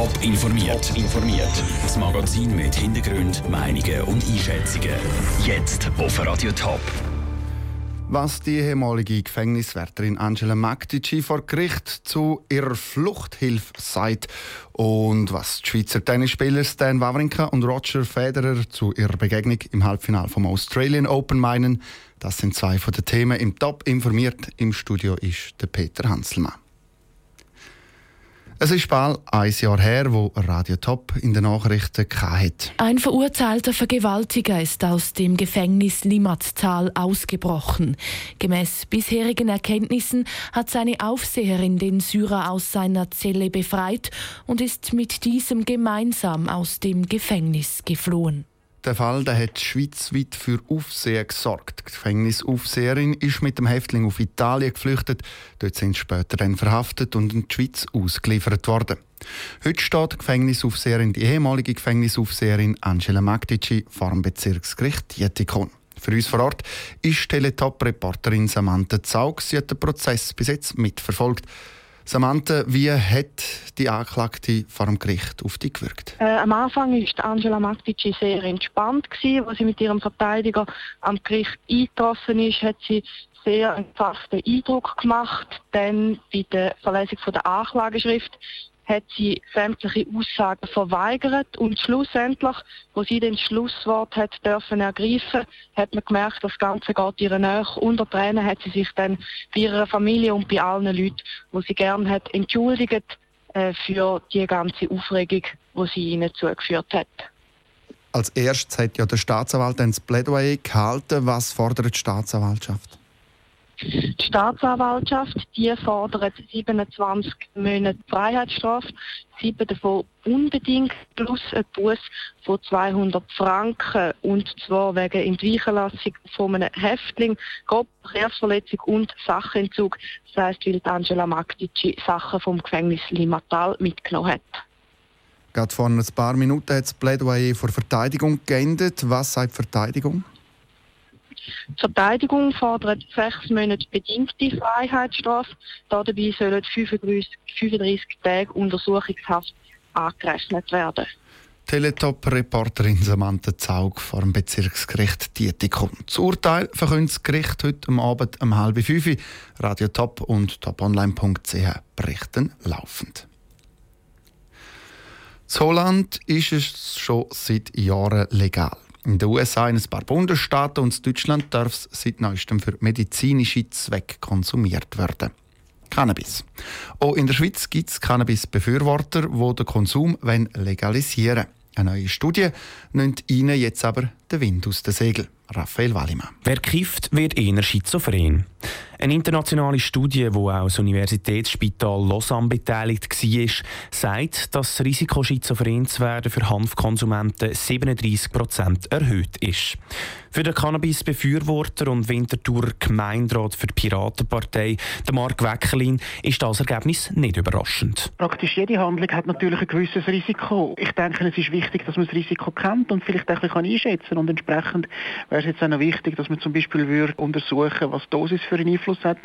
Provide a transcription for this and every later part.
Top informiert. informiert. Das Magazin mit Hintergrund, Meinungen und Einschätzungen. Jetzt auf Radio Top. Was die ehemalige Gefängniswärterin Angela Magdici vor Gericht zu ihrer Fluchthilfe sagt und was die Schweizer Tennisspieler Stan Wawrinka und Roger Federer zu ihrer Begegnung im Halbfinale vom Australian Open meinen, das sind zwei von den Themen im Top informiert. Im Studio ist der Peter Hanselmann. Es ist bald ein Jahr her, wo Radio Top in den Nachrichten hat. Ein verurteilter Vergewaltiger ist aus dem Gefängnis Limatztal ausgebrochen. Gemäß bisherigen Erkenntnissen hat seine Aufseherin den Syrer aus seiner Zelle befreit und ist mit diesem gemeinsam aus dem Gefängnis geflohen. Der Fall der hat schweizweit für Aufsehen gesorgt. Die Gefängnisaufseherin ist mit dem Häftling auf Italien geflüchtet. Dort sind sie später dann verhaftet und in die Schweiz ausgeliefert worden. Heute steht die Gefängnisaufseherin, die ehemalige Gefängnisaufseherin Angela Magdici vor dem Bezirksgericht Dietikon. Für uns vor Ort ist Teletop-Reporterin Samantha Zaug. Sie hat den Prozess bis jetzt mitverfolgt. Samantha, wie hat die Anklagte vor dem Gericht auf dich gewirkt? Äh, am Anfang war Angela Magdici sehr entspannt gewesen, als sie mit ihrem Verteidiger am Gericht eingetroffen ist, hat sie sehr einen gefassten Eindruck gemacht. Dann bei der Verlesung von der Anklageschrift hat sie sämtliche Aussagen verweigert und schlussendlich, wo sie den Schlusswort hat dürfen ergreifen, hat man gemerkt, das Ganze geht ihr nach. Unter Tränen hat sie sich dann bei ihrer Familie und bei allen Leuten, wo sie gern hat, entschuldigt äh, für die ganze Aufregung, die sie ihnen zugeführt hat. Als erstes hat ja der Staatsanwalt ein Plädoyer gehalten. Was fordert die Staatsanwaltschaft? Die Staatsanwaltschaft die fordert 27 Monate Freiheitsstrafe, sieben davon unbedingt plus ein Bus von 200 Franken und zwar wegen Entweichenlassung von einem Häftling, grob Verkehrsverletzung und Sachentzug. Das heisst, weil Angela Magdici Sachen vom Gefängnis Limatal mitgenommen hat. Gerade vor ein paar Minuten hat das Plädoyer vor Verteidigung geendet. Was sagt Verteidigung? Die Verteidigung fordert sechs Monate bedingte Freiheitsstrafe. Dabei sollen 35, 35 Tage Untersuchungshaft angerechnet werden. Teletop-Reporterin Samantha Zaug vor dem Bezirksgericht Dietikon. Das Urteil verkündet das Gericht heute Abend um halb fünf. Radio Top und toponline.ch berichten laufend. In Holland ist es schon seit Jahren legal. In den USA, in ein paar Bundesstaaten und in Deutschland darf es seit neuestem für medizinische Zwecke konsumiert werden. Cannabis. Auch in der Schweiz gibt es Cannabis-Befürworter, die den Konsum legalisieren wollen. Eine neue Studie nimmt ihnen jetzt aber den Wind aus den Segeln. Raphael Wallimann. Wer kifft, wird eher schizophren. Eine internationale Studie, die auch das Universitätsspital Lausanne beteiligt war, sagt, dass das Risiko, schizophren zu werden, für Hanfkonsumenten 37 Prozent erhöht ist. Für den Cannabis-Befürworter und Winterthur Gemeinderat für die Piratenpartei, der Mark Weckelin, ist das Ergebnis nicht überraschend. Praktisch jede Handlung hat natürlich ein gewisses Risiko. Ich denke, es ist wichtig, dass man das Risiko kennt und vielleicht auch ein bisschen einschätzen kann. Und entsprechend wäre es jetzt auch noch wichtig, dass man zum Beispiel würde untersuchen was Dosis für einen Einfluss hat,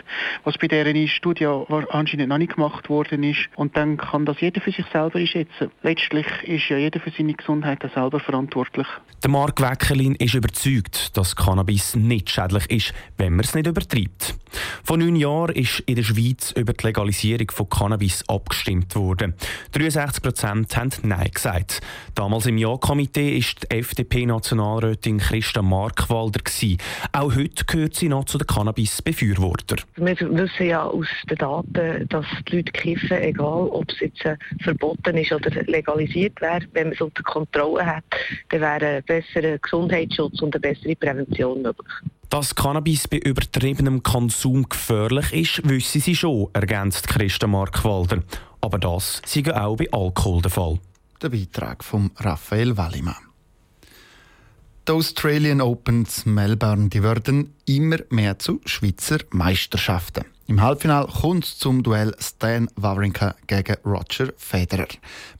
was bei dieser Studie anscheinend noch nicht gemacht worden ist. Und dann kann das jeder für sich selber einschätzen. Letztlich ist ja jeder für seine Gesundheit selber verantwortlich. Der Mark Weckelin ist überzeugt, dass Cannabis nicht schädlich ist, wenn man es nicht übertreibt. Vor neun Jahren ist in der Schweiz über die Legalisierung von Cannabis abgestimmt worden. 63 Prozent haben Nein gesagt. Damals im Ja-Komitee ist die FDP-Nationalrätin Christa Markwalder. Auch heute gehört sie noch zu den Cannabis-Befürwortern. Wir wissen ja aus den Daten, dass die Leute kiffen, egal ob es jetzt äh, verboten ist oder legalisiert wäre, wenn man es unter Kontrolle hat, dann wäre ein besserer Gesundheitsschutz und eine bessere Prävention möglich. Dass Cannabis bei übertriebenem Konsum gefährlich ist, wissen sie schon, ergänzt Christa Markwalder. Aber das sei auch bei Alkohol der Fall. Der Beitrag von Raphael Wallimann. Die Australian Opens Melbourne die werden immer mehr zu Schweizer Meisterschaften. Im Halbfinale kommt es zum Duell Stan Wawrinka gegen Roger Federer.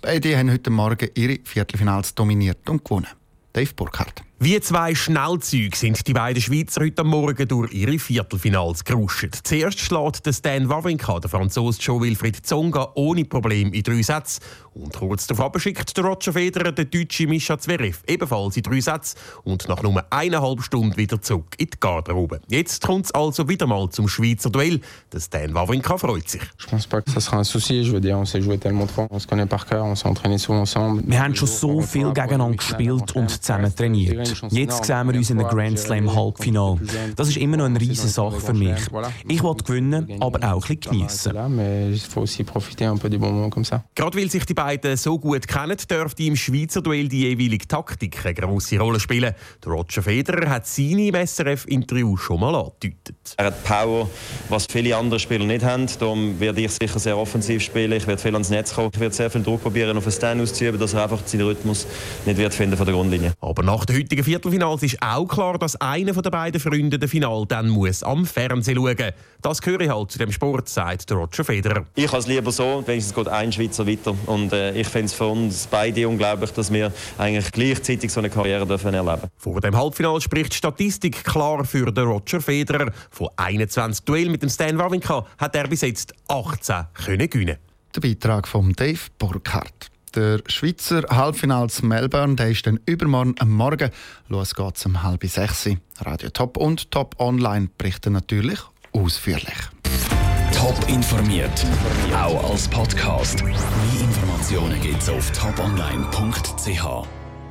Beide haben heute Morgen ihre Viertelfinals dominiert und gewonnen. Dave Burkhardt. Wie zwei Schnellzüge sind die beiden Schweizer heute Morgen durch ihre Viertelfinals geruscht. Zuerst schlägt der Stan Wawrinka der Franzose Joe Wilfried Zonga ohne Problem in drei Sätzen. Und kurz darauf schickt der Roger Federer den deutschen Mischa Zverev ebenfalls in drei Sätzen und nach nur eineinhalb Stunden wieder zurück in die Garderobe. Jetzt kommt es also wieder mal zum Schweizer Duell. Der Stan Wawrinka freut sich. Ich pense pas que ça sera un souci. Je veux dire, on s'est joué tellement de fois, on se connaît par cœur, on s'est entraîné souvent ensemble. Wir haben schon so viel gegeneinander gespielt und zusammen trainiert. Jetzt sehen wir uns in einem Grand Slam Halbfinale. Das ist immer noch eine riesige Sache für mich. Ich will gewinnen, aber auch ein bisschen geniessen. Gerade weil sich die beiden so gut kennen, dürfte im Schweizer Duell die jeweilige Taktik eine grosse Rolle spielen. Der Roger Federer hat seine im SRF-Interview schon mal angedeutet. Er hat Power, was viele andere Spieler nicht haben. Darum werde ich sicher sehr offensiv spielen. Ich werde viel ans Netz kommen. Ich werde sehr viel Druck probieren, auf den Stand auszuüben, dass er einfach seinen Rhythmus nicht wird finden von der Grundlinie. Aber nach der heutigen Viertelfinals ist auch klar, dass einer der beiden Freunde das Final dann muss am Fernsehen schauen muss. Das gehöre halt zu dem Sport, sagt Roger Federer. Ich habe es lieber so, wenigstens geht ein Schweizer weiter. Und äh, ich finde es für uns beide unglaublich, dass wir eigentlich gleichzeitig so eine Karriere dürfen erleben Vor dem Halbfinale spricht die Statistik klar für den Roger Federer. Von 21 Duellen mit dem Stan Wawrinka hat er bis jetzt 18 können gewinnen. Der Beitrag von Dave Burkhardt. Der Schweizer Halbfinals Melbourne der ist dann übermorgen am Morgen. Los geht's um halb sechs. Radio Top und Top Online berichten natürlich ausführlich. Top informiert, auch als Podcast. Mehr Informationen gibt's auf toponline.ch.